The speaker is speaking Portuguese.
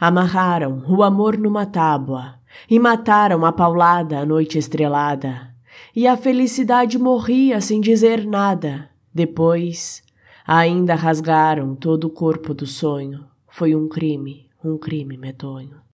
Amarraram o amor numa tábua e mataram a paulada à noite estrelada. E a felicidade morria sem dizer nada. Depois, ainda rasgaram todo o corpo do sonho. Foi um crime, um crime medonho.